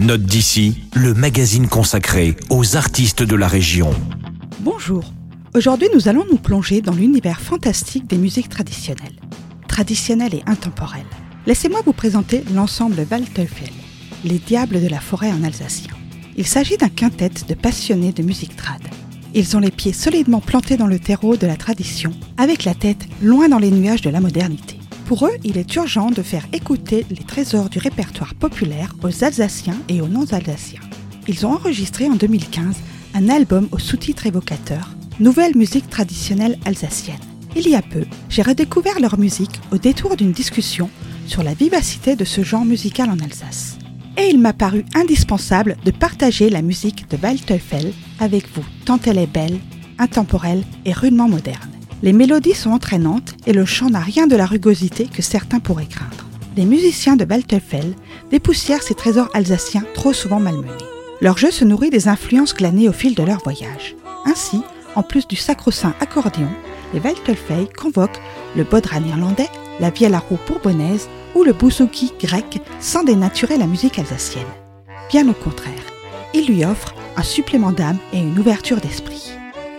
Note d'ici, le magazine consacré aux artistes de la région. Bonjour. Aujourd'hui, nous allons nous plonger dans l'univers fantastique des musiques traditionnelles. Traditionnelles et intemporelles. Laissez-moi vous présenter l'ensemble Waldteufel, les diables de la forêt en alsacien. Il s'agit d'un quintet de passionnés de musique trad. Ils ont les pieds solidement plantés dans le terreau de la tradition, avec la tête loin dans les nuages de la modernité. Pour eux, il est urgent de faire écouter les trésors du répertoire populaire aux Alsaciens et aux non-Alsaciens. Ils ont enregistré en 2015 un album aux sous-titres évocateurs, Nouvelle musique traditionnelle alsacienne. Il y a peu, j'ai redécouvert leur musique au détour d'une discussion sur la vivacité de ce genre musical en Alsace. Et il m'a paru indispensable de partager la musique de Waldteufel avec vous, tant elle est belle, intemporelle et rudement moderne. Les mélodies sont entraînantes et le chant n'a rien de la rugosité que certains pourraient craindre. Les musiciens de Waldteufel dépoussièrent ces trésors alsaciens trop souvent malmenés. Leur jeu se nourrit des influences glanées au fil de leur voyage. Ainsi, en plus du sacro-saint accordéon, les Waldteufel convoquent le bodran irlandais, la vielle à roue bourbonnaise ou le bouzouki grec sans dénaturer la musique alsacienne. Bien au contraire, ils lui offrent un supplément d'âme et une ouverture d'esprit.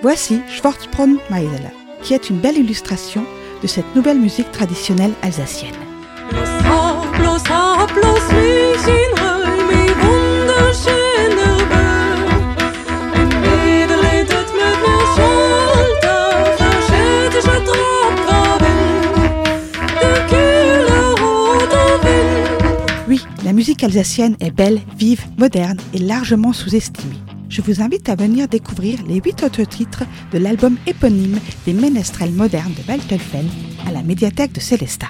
Voici Schwarzbraun Meidel, qui est une belle illustration de cette nouvelle musique traditionnelle alsacienne. Oui, la musique alsacienne est belle, vive, moderne et largement sous-estimée. Je vous invite à venir découvrir les huit autres titres de l'album éponyme des ménestrels modernes de Waldteufel à la médiathèque de Célestat.